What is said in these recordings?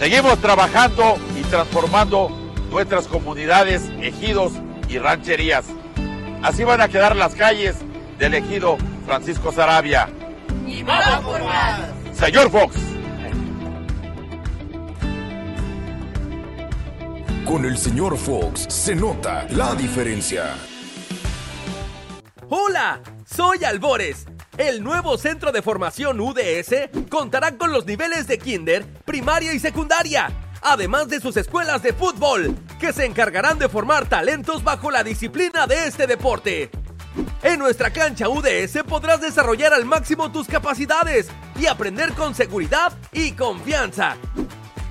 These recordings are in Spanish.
Seguimos trabajando y transformando nuestras comunidades, ejidos y rancherías. Así van a quedar las calles del ejido Francisco Sarabia. Y vamos por más. Señor Fox. Con el señor Fox se nota la diferencia. Hola, soy Albores. El nuevo centro de formación UDS contará con los niveles de kinder, primaria y secundaria, además de sus escuelas de fútbol, que se encargarán de formar talentos bajo la disciplina de este deporte. En nuestra cancha UDS podrás desarrollar al máximo tus capacidades y aprender con seguridad y confianza.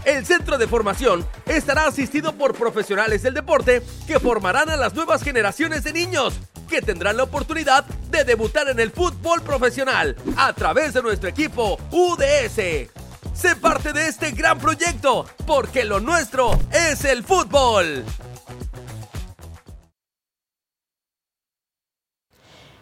El centro de formación estará asistido por profesionales del deporte que formarán a las nuevas generaciones de niños que tendrán la oportunidad de debutar en el fútbol profesional a través de nuestro equipo UDS. Sé parte de este gran proyecto porque lo nuestro es el fútbol.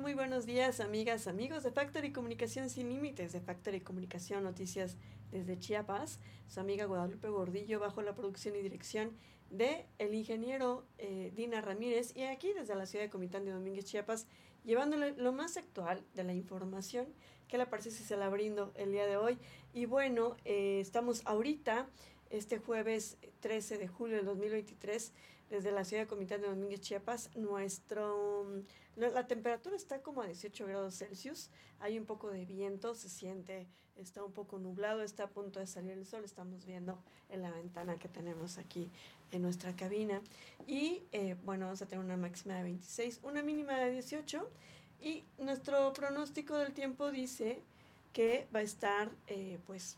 Muy buenos días, amigas, amigos de Factory Comunicación Sin Límites, de Factory Comunicación Noticias desde Chiapas. Su amiga Guadalupe Gordillo, bajo la producción y dirección de el ingeniero eh, Dina Ramírez, y aquí desde la ciudad de Comitán de Domínguez, Chiapas, llevándole lo más actual de la información que le parece si se la brindo el día de hoy. Y bueno, eh, estamos ahorita, este jueves 13 de julio del 2023, desde la ciudad de Comitán de Domínguez, Chiapas, nuestro la temperatura está como a 18 grados Celsius, hay un poco de viento, se siente, está un poco nublado, está a punto de salir el sol, estamos viendo en la ventana que tenemos aquí en nuestra cabina. Y eh, bueno, vamos a tener una máxima de 26, una mínima de 18. Y nuestro pronóstico del tiempo dice que va a estar eh, pues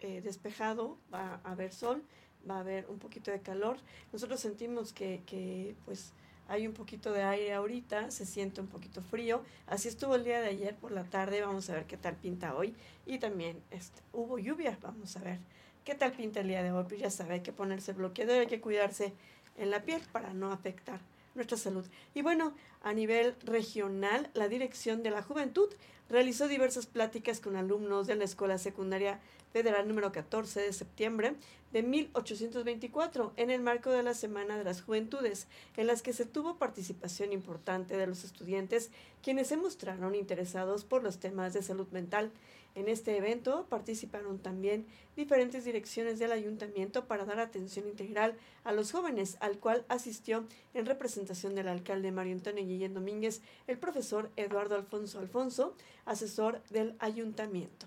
eh, despejado, va a haber sol, va a haber un poquito de calor. Nosotros sentimos que, que pues hay un poquito de aire ahorita, se siente un poquito frío. Así estuvo el día de ayer por la tarde, vamos a ver qué tal pinta hoy. Y también este, hubo lluvia, vamos a ver qué tal pinta el día de hoy. Pues ya sabe, hay que ponerse bloqueador, hay que cuidarse en la piel para no afectar nuestra salud. Y bueno, a nivel regional, la Dirección de la Juventud realizó diversas pláticas con alumnos de la Escuela Secundaria Federal número 14 de septiembre de 1824 en el marco de la Semana de las Juventudes, en las que se tuvo participación importante de los estudiantes quienes se mostraron interesados por los temas de salud mental. En este evento participaron también diferentes direcciones del ayuntamiento para dar atención integral a los jóvenes, al cual asistió en representación del alcalde Mario Antonio Guillén Domínguez el profesor Eduardo Alfonso Alfonso, asesor del ayuntamiento.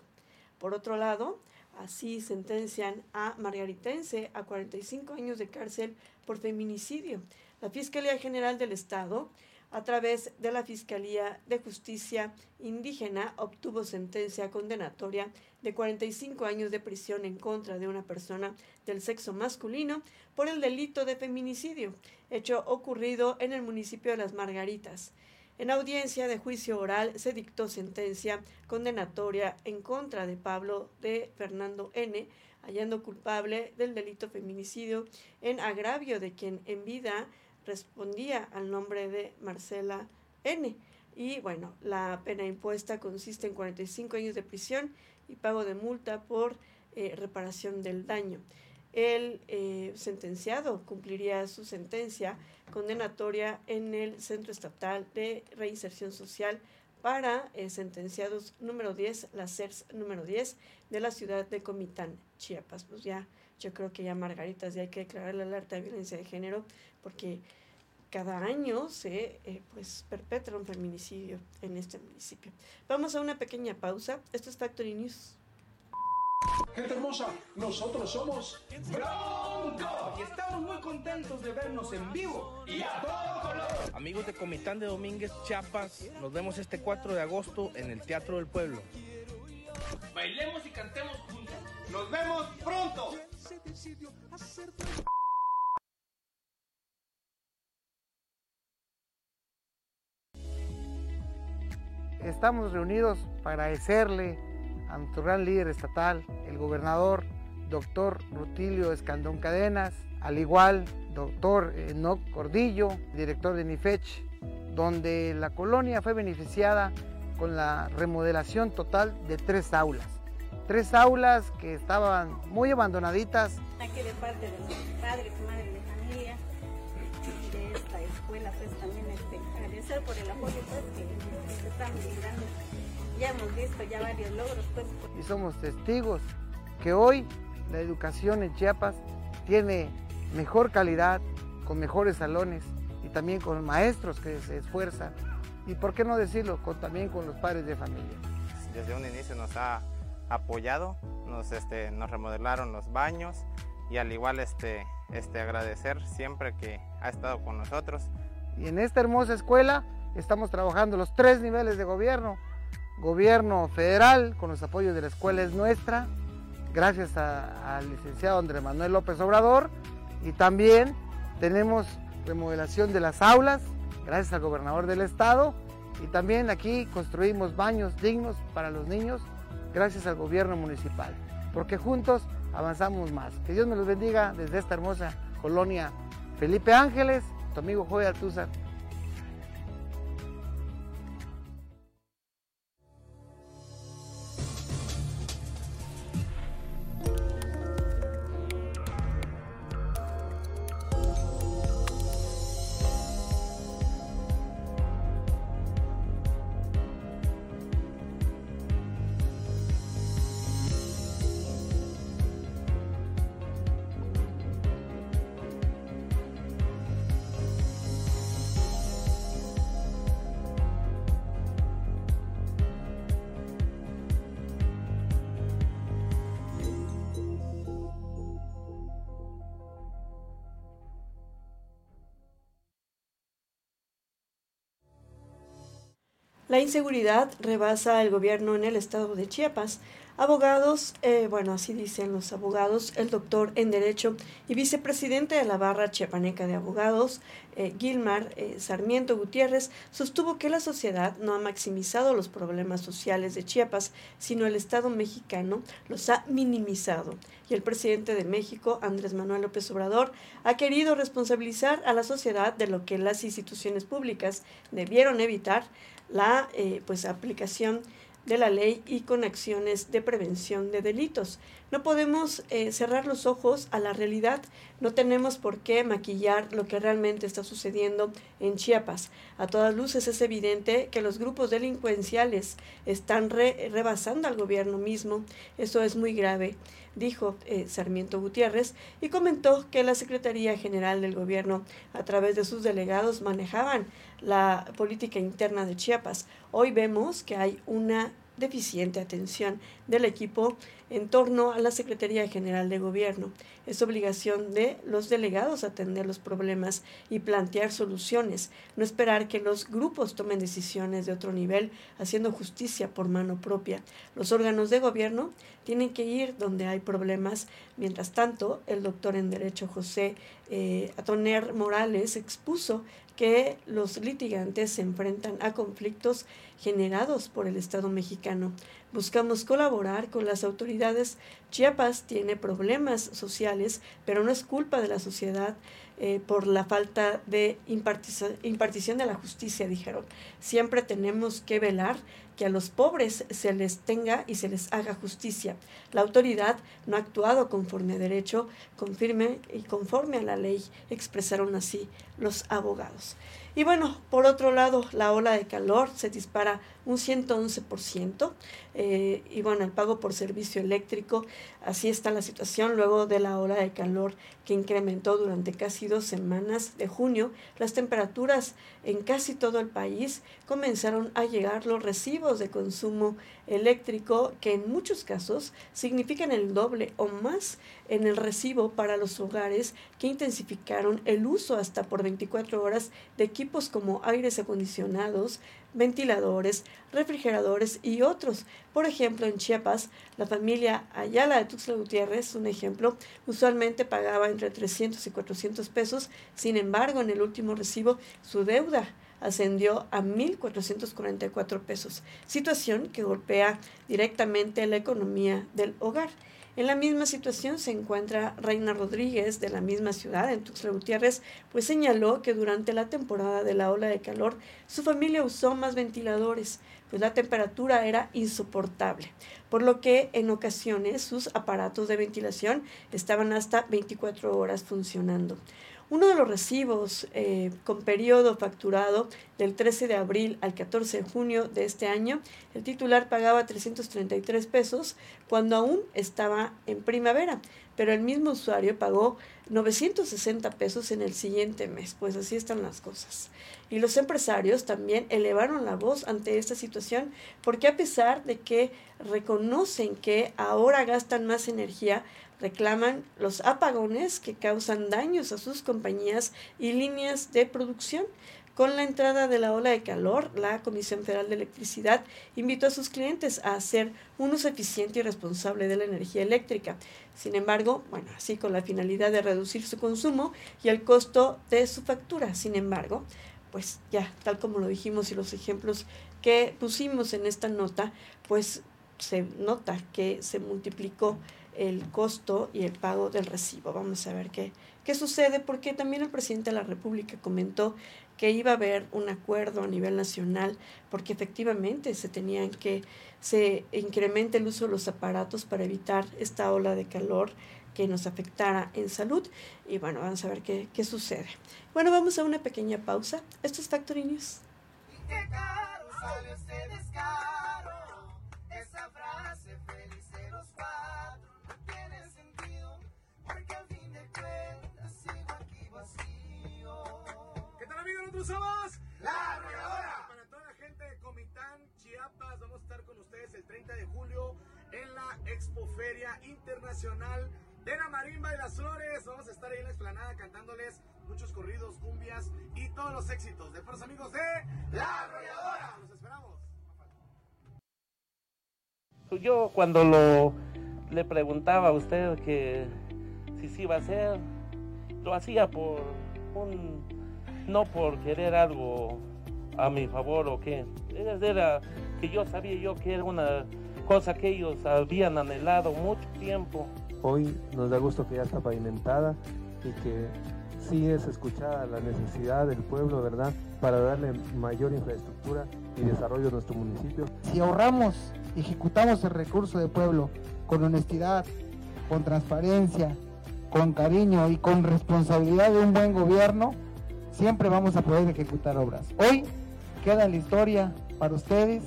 Por otro lado, Así sentencian a Margaritense a 45 años de cárcel por feminicidio. La Fiscalía General del Estado, a través de la Fiscalía de Justicia Indígena, obtuvo sentencia condenatoria de 45 años de prisión en contra de una persona del sexo masculino por el delito de feminicidio, hecho ocurrido en el municipio de Las Margaritas. En audiencia de juicio oral se dictó sentencia condenatoria en contra de Pablo de Fernando N., hallando culpable del delito feminicidio en agravio de quien en vida respondía al nombre de Marcela N. Y bueno, la pena impuesta consiste en 45 años de prisión y pago de multa por eh, reparación del daño. El eh, sentenciado cumpliría su sentencia condenatoria en el Centro Estatal de Reinserción Social para eh, sentenciados número 10, la CERS número 10 de la ciudad de Comitán, Chiapas. Pues ya, yo creo que ya Margaritas ya hay que declarar la alerta de violencia de género porque cada año se eh, pues perpetra un feminicidio en este municipio. Vamos a una pequeña pausa. Esto es Factory News. Gente hermosa, nosotros somos Bronco y estamos muy contentos de vernos en vivo y a todo color. Amigos de Comitán de Domínguez, Chiapas, nos vemos este 4 de agosto en el Teatro del Pueblo. Bailemos y cantemos juntos. Nos vemos pronto. Estamos reunidos para agradecerle a nuestro gran líder estatal, el gobernador doctor Rutilio Escandón Cadenas, al igual doctor Enoc Cordillo, director de NIFECH, donde la colonia fue beneficiada con la remodelación total de tres aulas. Tres aulas que estaban muy abandonaditas. Aquí de parte de los padres, madres de familia, de esta escuela, pues también este, agradecer por el apoyo pues, que, que estamos brindando ya hemos visto ya varios logros. Pues. Y somos testigos que hoy la educación en Chiapas tiene mejor calidad, con mejores salones y también con maestros que se esfuerzan. Y por qué no decirlo, con, también con los padres de familia. Desde un inicio nos ha apoyado, nos, este, nos remodelaron los baños y al igual este, este, agradecer siempre que ha estado con nosotros. Y en esta hermosa escuela estamos trabajando los tres niveles de gobierno, gobierno federal, con los apoyos de la escuela es nuestra, gracias al licenciado Andrés Manuel López Obrador, y también tenemos remodelación de las aulas, gracias al gobernador del estado, y también aquí construimos baños dignos para los niños, gracias al gobierno municipal, porque juntos avanzamos más. Que Dios me los bendiga desde esta hermosa colonia Felipe Ángeles, tu amigo Joy Altúzar. La inseguridad rebasa el gobierno en el estado de Chiapas. Abogados, eh, bueno, así dicen los abogados, el doctor en Derecho y vicepresidente de la barra chiapaneca de abogados, eh, Gilmar eh, Sarmiento Gutiérrez, sostuvo que la sociedad no ha maximizado los problemas sociales de Chiapas, sino el Estado mexicano los ha minimizado. Y el presidente de México, Andrés Manuel López Obrador, ha querido responsabilizar a la sociedad de lo que las instituciones públicas debieron evitar la eh, pues, aplicación de la ley y con acciones de prevención de delitos. No podemos eh, cerrar los ojos a la realidad, no tenemos por qué maquillar lo que realmente está sucediendo en Chiapas. A todas luces es evidente que los grupos delincuenciales están rebasando al gobierno mismo. Eso es muy grave, dijo eh, Sarmiento Gutiérrez, y comentó que la Secretaría General del Gobierno, a través de sus delegados, manejaban la política interna de Chiapas. Hoy vemos que hay una deficiente atención del equipo en torno a la Secretaría General de Gobierno. Es obligación de los delegados atender los problemas y plantear soluciones, no esperar que los grupos tomen decisiones de otro nivel haciendo justicia por mano propia. Los órganos de gobierno tienen que ir donde hay problemas. Mientras tanto, el doctor en Derecho José eh, Atoner Morales expuso que los litigantes se enfrentan a conflictos generados por el Estado mexicano. Buscamos colaborar con las autoridades Chiapas tiene problemas sociales, pero no es culpa de la sociedad eh, por la falta de impartición de la justicia, dijeron. Siempre tenemos que velar que a los pobres se les tenga y se les haga justicia. La autoridad no ha actuado conforme a derecho, confirme y conforme a la ley, expresaron así los abogados. Y bueno, por otro lado, la ola de calor se dispara un 111%. Eh, y bueno, el pago por servicio eléctrico, así está la situación luego de la ola de calor que incrementó durante casi dos semanas de junio. Las temperaturas en casi todo el país comenzaron a llegar los recibos de consumo eléctrico que en muchos casos significan el doble o más en el recibo para los hogares que intensificaron el uso hasta por 24 horas de equipos como aires acondicionados, ventiladores, refrigeradores y otros. Por ejemplo, en Chiapas, la familia Ayala de Tuxtla Gutiérrez, un ejemplo, usualmente pagaba entre 300 y 400 pesos. Sin embargo, en el último recibo, su deuda ascendió a 1.444 pesos, situación que golpea directamente la economía del hogar. En la misma situación se encuentra Reina Rodríguez de la misma ciudad, en Tuxtla Gutiérrez, pues señaló que durante la temporada de la ola de calor su familia usó más ventiladores, pues la temperatura era insoportable, por lo que en ocasiones sus aparatos de ventilación estaban hasta 24 horas funcionando. Uno de los recibos eh, con periodo facturado del 13 de abril al 14 de junio de este año, el titular pagaba 333 pesos cuando aún estaba en primavera, pero el mismo usuario pagó 960 pesos en el siguiente mes, pues así están las cosas. Y los empresarios también elevaron la voz ante esta situación porque a pesar de que reconocen que ahora gastan más energía, reclaman los apagones que causan daños a sus compañías y líneas de producción. Con la entrada de la ola de calor, la Comisión Federal de Electricidad invitó a sus clientes a hacer un uso eficiente y responsable de la energía eléctrica. Sin embargo, bueno, así con la finalidad de reducir su consumo y el costo de su factura. Sin embargo, pues ya, tal como lo dijimos y los ejemplos que pusimos en esta nota, pues se nota que se multiplicó el costo y el pago del recibo. Vamos a ver qué, qué sucede, porque también el presidente de la República comentó que iba a haber un acuerdo a nivel nacional, porque efectivamente se tenían que, se incremente el uso de los aparatos para evitar esta ola de calor que nos afectara en salud. Y bueno, vamos a ver qué, qué sucede. Bueno, vamos a una pequeña pausa. Esto es Factory News. Somos La Arrolladora. Para toda la gente de Comitán, Chiapas, vamos a estar con ustedes el 30 de julio en la Expoferia Internacional de la Marimba y las Flores. Vamos a estar ahí en la explanada cantándoles muchos corridos, cumbias y todos los éxitos de los amigos de La Arrolladora. Los esperamos. Yo cuando lo le preguntaba a usted que si sí iba a ser, lo hacía por un no por querer algo a mi favor o qué. Era que yo sabía yo que era una cosa que ellos habían anhelado mucho tiempo. Hoy nos da gusto que ya está pavimentada y que sí es escuchada la necesidad del pueblo, ¿verdad? Para darle mayor infraestructura y desarrollo a nuestro municipio. Si ahorramos, ejecutamos el recurso del pueblo con honestidad, con transparencia, con cariño y con responsabilidad de un buen gobierno, siempre vamos a poder ejecutar obras. Hoy queda la historia para ustedes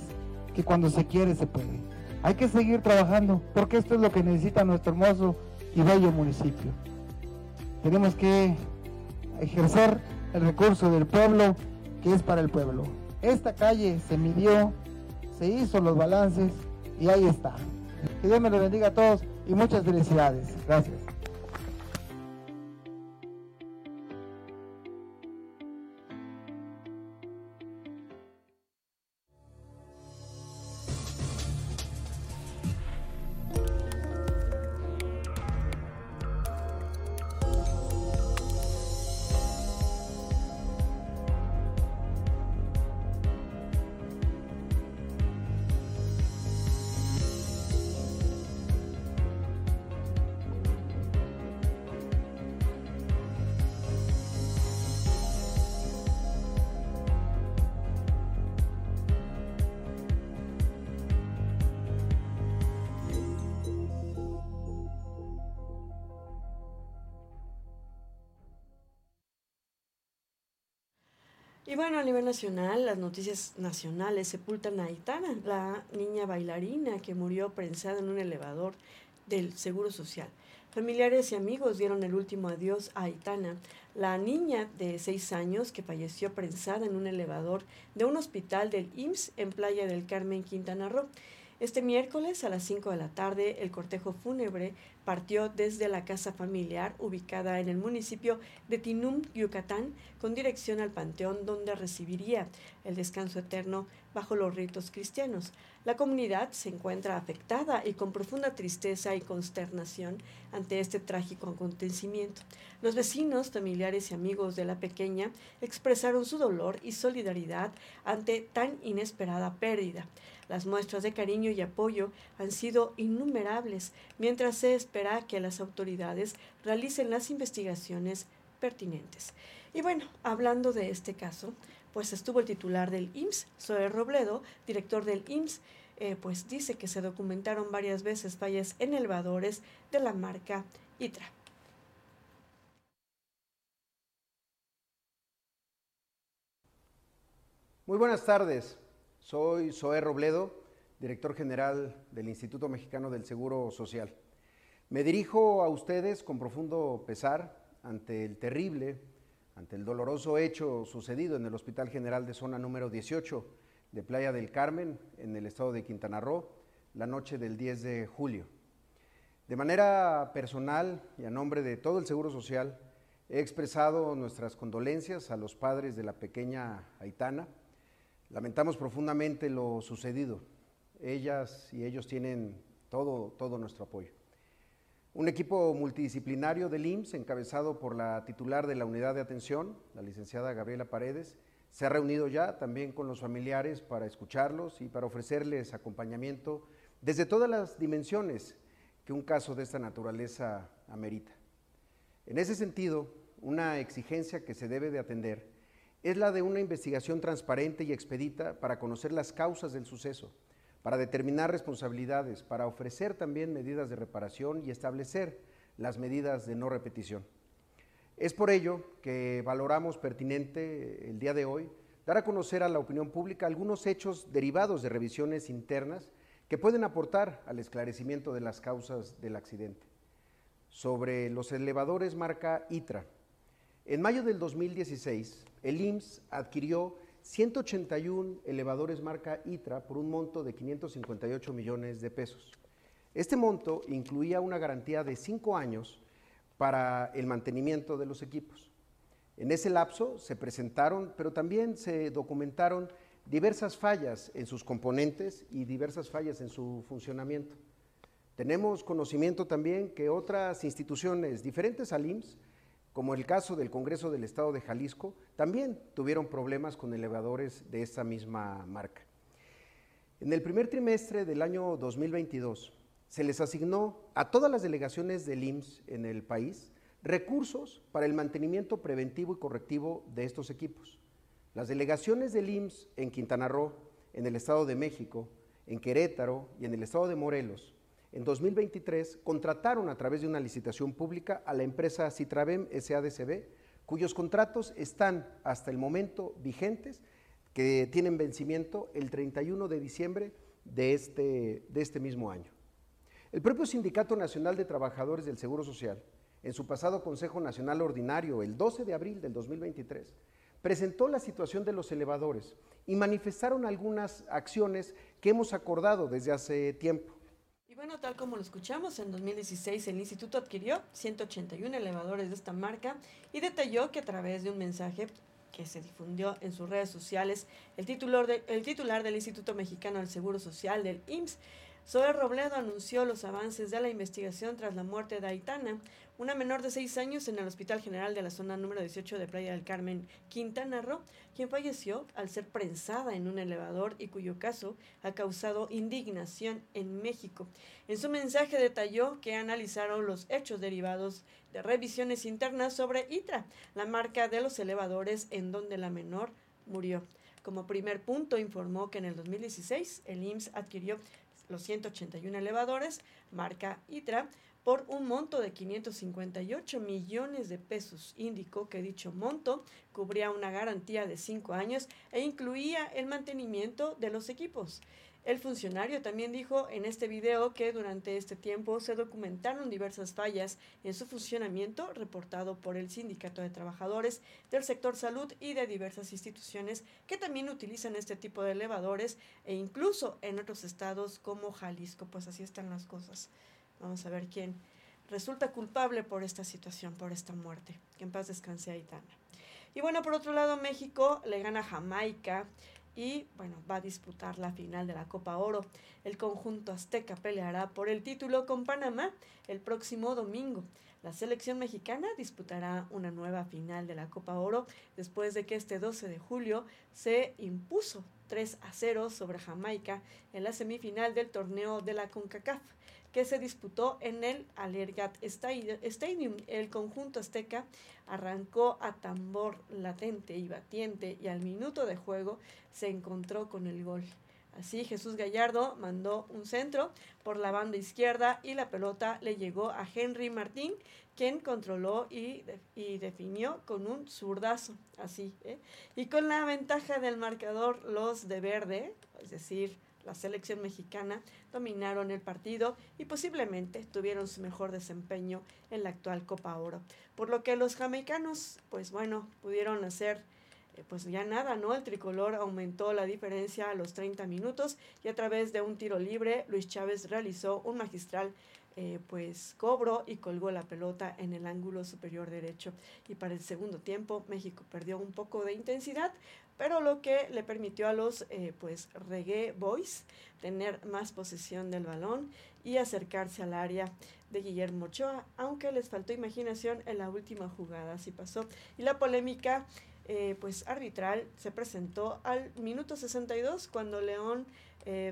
que cuando se quiere se puede. Hay que seguir trabajando porque esto es lo que necesita nuestro hermoso y bello municipio. Tenemos que ejercer el recurso del pueblo que es para el pueblo. Esta calle se midió, se hizo los balances y ahí está. Que Dios me lo bendiga a todos y muchas felicidades. Gracias. Y bueno, a nivel nacional, las noticias nacionales sepultan a Aitana, la niña bailarina que murió prensada en un elevador del Seguro Social. Familiares y amigos dieron el último adiós a Aitana, la niña de seis años que falleció prensada en un elevador de un hospital del IMSS en Playa del Carmen, Quintana Roo. Este miércoles a las 5 de la tarde, el cortejo fúnebre partió desde la casa familiar ubicada en el municipio de Tinum, Yucatán, con dirección al panteón donde recibiría el descanso eterno bajo los ritos cristianos. La comunidad se encuentra afectada y con profunda tristeza y consternación ante este trágico acontecimiento. Los vecinos, familiares y amigos de la pequeña expresaron su dolor y solidaridad ante tan inesperada pérdida. Las muestras de cariño y apoyo han sido innumerables, mientras se espera que las autoridades realicen las investigaciones pertinentes. Y bueno, hablando de este caso, pues estuvo el titular del IMSS, Zoe Robledo, director del IMSS, eh, pues dice que se documentaron varias veces fallas en elevadores de la marca ITRA. Muy buenas tardes. Soy Zoé Robledo, director general del Instituto Mexicano del Seguro Social. Me dirijo a ustedes con profundo pesar ante el terrible, ante el doloroso hecho sucedido en el Hospital General de Zona número 18 de Playa del Carmen, en el estado de Quintana Roo, la noche del 10 de julio. De manera personal y a nombre de todo el Seguro Social, he expresado nuestras condolencias a los padres de la pequeña Aitana, Lamentamos profundamente lo sucedido. Ellas y ellos tienen todo, todo nuestro apoyo. Un equipo multidisciplinario del IMSS, encabezado por la titular de la unidad de atención, la licenciada Gabriela Paredes, se ha reunido ya también con los familiares para escucharlos y para ofrecerles acompañamiento desde todas las dimensiones que un caso de esta naturaleza amerita. En ese sentido, una exigencia que se debe de atender es la de una investigación transparente y expedita para conocer las causas del suceso, para determinar responsabilidades, para ofrecer también medidas de reparación y establecer las medidas de no repetición. Es por ello que valoramos pertinente el día de hoy dar a conocer a la opinión pública algunos hechos derivados de revisiones internas que pueden aportar al esclarecimiento de las causas del accidente. Sobre los elevadores marca ITRA, en mayo del 2016, el IMSS adquirió 181 elevadores marca ITRA por un monto de 558 millones de pesos. Este monto incluía una garantía de cinco años para el mantenimiento de los equipos. En ese lapso se presentaron, pero también se documentaron diversas fallas en sus componentes y diversas fallas en su funcionamiento. Tenemos conocimiento también que otras instituciones diferentes al IMSS como el caso del Congreso del Estado de Jalisco, también tuvieron problemas con elevadores de esa misma marca. En el primer trimestre del año 2022 se les asignó a todas las delegaciones del IMSS en el país recursos para el mantenimiento preventivo y correctivo de estos equipos. Las delegaciones del IMSS en Quintana Roo, en el Estado de México, en Querétaro y en el Estado de Morelos en 2023 contrataron a través de una licitación pública a la empresa Citravem SADCB, cuyos contratos están hasta el momento vigentes, que tienen vencimiento el 31 de diciembre de este, de este mismo año. El propio Sindicato Nacional de Trabajadores del Seguro Social, en su pasado Consejo Nacional Ordinario, el 12 de abril del 2023, presentó la situación de los elevadores y manifestaron algunas acciones que hemos acordado desde hace tiempo. Bueno, tal como lo escuchamos, en 2016 el instituto adquirió 181 elevadores de esta marca y detalló que a través de un mensaje que se difundió en sus redes sociales, el titular, el titular del Instituto Mexicano del Seguro Social del IMSS Zoe Robledo anunció los avances de la investigación tras la muerte de Aitana, una menor de seis años en el Hospital General de la zona número 18 de Playa del Carmen, Quintana Roo, quien falleció al ser prensada en un elevador y cuyo caso ha causado indignación en México. En su mensaje detalló que analizaron los hechos derivados de revisiones internas sobre ITRA, la marca de los elevadores en donde la menor murió. Como primer punto, informó que en el 2016 el IMSS adquirió los 181 elevadores, marca ITRA, por un monto de 558 millones de pesos. Indicó que dicho monto cubría una garantía de cinco años e incluía el mantenimiento de los equipos. El funcionario también dijo en este video que durante este tiempo se documentaron diversas fallas en su funcionamiento reportado por el Sindicato de Trabajadores del sector salud y de diversas instituciones que también utilizan este tipo de elevadores e incluso en otros estados como Jalisco. Pues así están las cosas. Vamos a ver quién resulta culpable por esta situación, por esta muerte. Que en paz descanse Aitana. Y bueno, por otro lado, México le gana a Jamaica y bueno, va a disputar la final de la Copa Oro. El conjunto azteca peleará por el título con Panamá el próximo domingo. La selección mexicana disputará una nueva final de la Copa Oro después de que este 12 de julio se impuso 3 a 0 sobre Jamaica en la semifinal del torneo de la CONCACAF que se disputó en el Allergat Stadium. El conjunto azteca arrancó a tambor latente y batiente y al minuto de juego se encontró con el gol. Así Jesús Gallardo mandó un centro por la banda izquierda y la pelota le llegó a Henry Martín, quien controló y, y definió con un zurdazo. Así, ¿eh? Y con la ventaja del marcador, los de verde, es decir, la selección mexicana dominaron el partido y posiblemente tuvieron su mejor desempeño en la actual Copa Oro. Por lo que los jamaicanos, pues bueno, pudieron hacer eh, pues ya nada, ¿no? El tricolor aumentó la diferencia a los 30 minutos y a través de un tiro libre, Luis Chávez realizó un magistral eh, pues cobro y colgó la pelota en el ángulo superior derecho. Y para el segundo tiempo México perdió un poco de intensidad, pero lo que le permitió a los eh, pues reggae boys tener más posesión del balón y acercarse al área de Guillermo Ochoa, aunque les faltó imaginación en la última jugada, así pasó. Y la polémica eh, pues arbitral se presentó al minuto 62 cuando León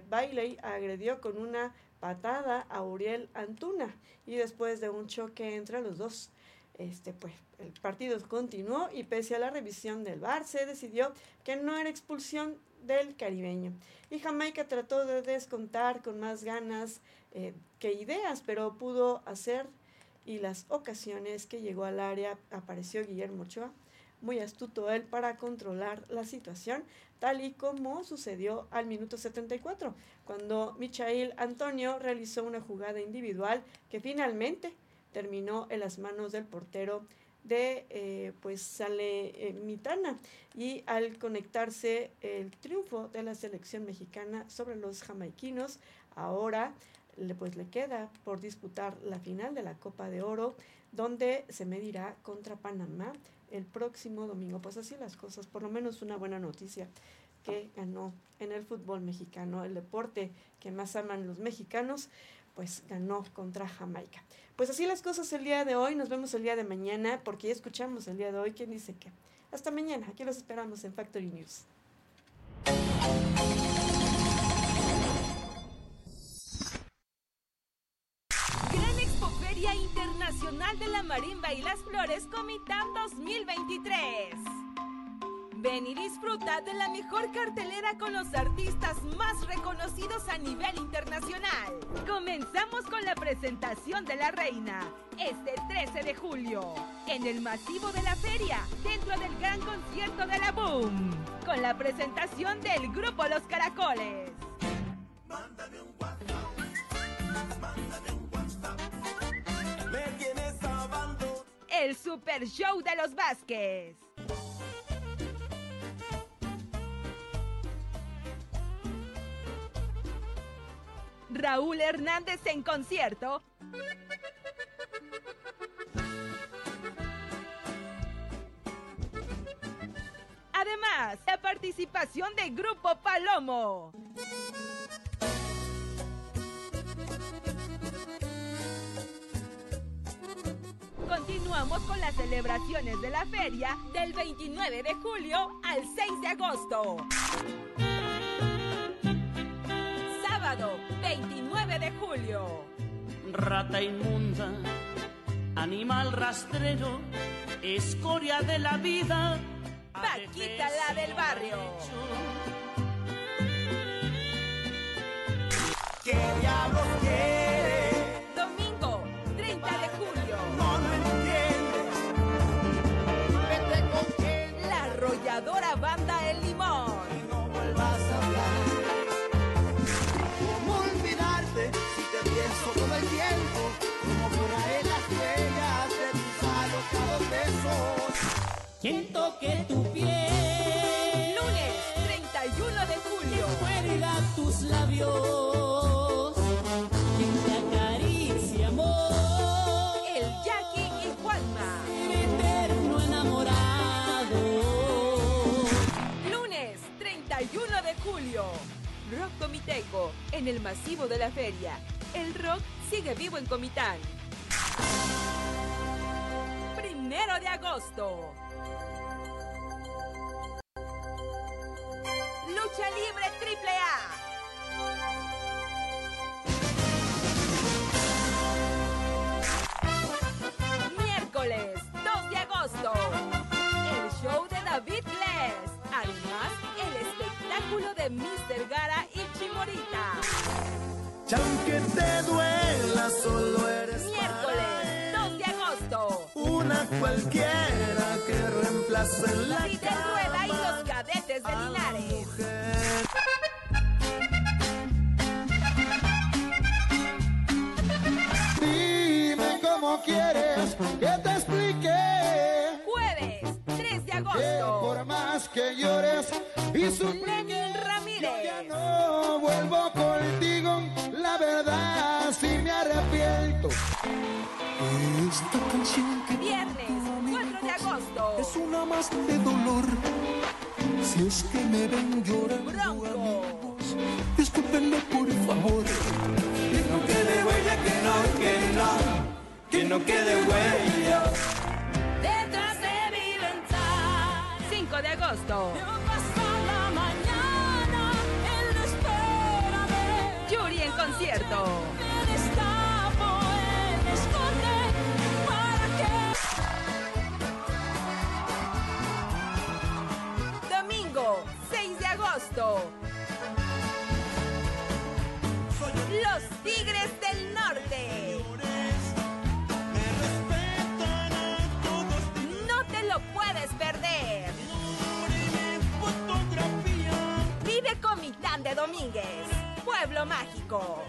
Bailey agredió con una patada a Uriel Antuna y después de un choque entre los dos, este, pues el partido continuó y pese a la revisión del VAR se decidió que no era expulsión del caribeño. Y Jamaica trató de descontar con más ganas eh, que ideas, pero pudo hacer y las ocasiones que llegó al área apareció Guillermo Ochoa muy astuto él para controlar la situación, tal y como sucedió al minuto 74, cuando Michael Antonio realizó una jugada individual que finalmente terminó en las manos del portero de eh, pues sale eh, Mitana y al conectarse el triunfo de la selección mexicana sobre los jamaiquinos ahora le, pues le queda por disputar la final de la Copa de Oro donde se medirá contra Panamá el próximo domingo. Pues así las cosas, por lo menos una buena noticia que ganó en el fútbol mexicano, el deporte que más aman los mexicanos, pues ganó contra Jamaica. Pues así las cosas el día de hoy, nos vemos el día de mañana, porque ya escuchamos el día de hoy, ¿quién dice que? Hasta mañana, aquí los esperamos en Factory News. Internacional de la Marimba y las Flores Comitán 2023. Ven y disfruta de la mejor cartelera con los artistas más reconocidos a nivel internacional. Comenzamos con la presentación de la reina, este 13 de julio, en el masivo de la feria, dentro del gran concierto de la Boom, con la presentación del grupo Los Caracoles. Mándame un el Super Show de los Vázquez. Raúl Hernández en concierto. Además, la participación de Grupo Palomo. Continuamos con las celebraciones de la feria del 29 de julio al 6 de agosto. Rata inmunda, animal rastrero, escoria de la vida. Paquita la del barrio. Besos. Quien toque tu piel. Lunes 31 de julio. Muerda tus labios. Quien te acaricie, amor. El Jackie y Juanma. Eterno enamorado. Lunes 31 de julio. Rock Comiteco, en el masivo de la feria. El rock sigue vivo en Comitán. Primero de agosto. Lucha Libre Triple A. Miércoles 2 de agosto. El show de David Gless. Además, el espectáculo de Mr. Gara y Chimorita. Aunque te duela, solo eres Miércoles 2 de agosto. una cualquiera que reemplace la Peter Rueda y los cadetes de Linares. Dime cómo quieres que te explique. Jueves 3 de Que agosto. por más que llores y supliques, Lenin Ramírez. no vuelvo contigo. La verdad, si me arrepiento. Esta canción que Viernes 4 de agosto. es una más de dolor. Es que me ven llorando, amigos, discúlpenme por favor. Que no quede huella, que no, que no, que no quede huella. Detrás de mi ventana. 5 de agosto. Pasa la mañana, él espérame. Yuri en concierto. Los Tigres del Norte. No te lo puedes perder. Vive Comitán de Domínguez, Pueblo Mágico.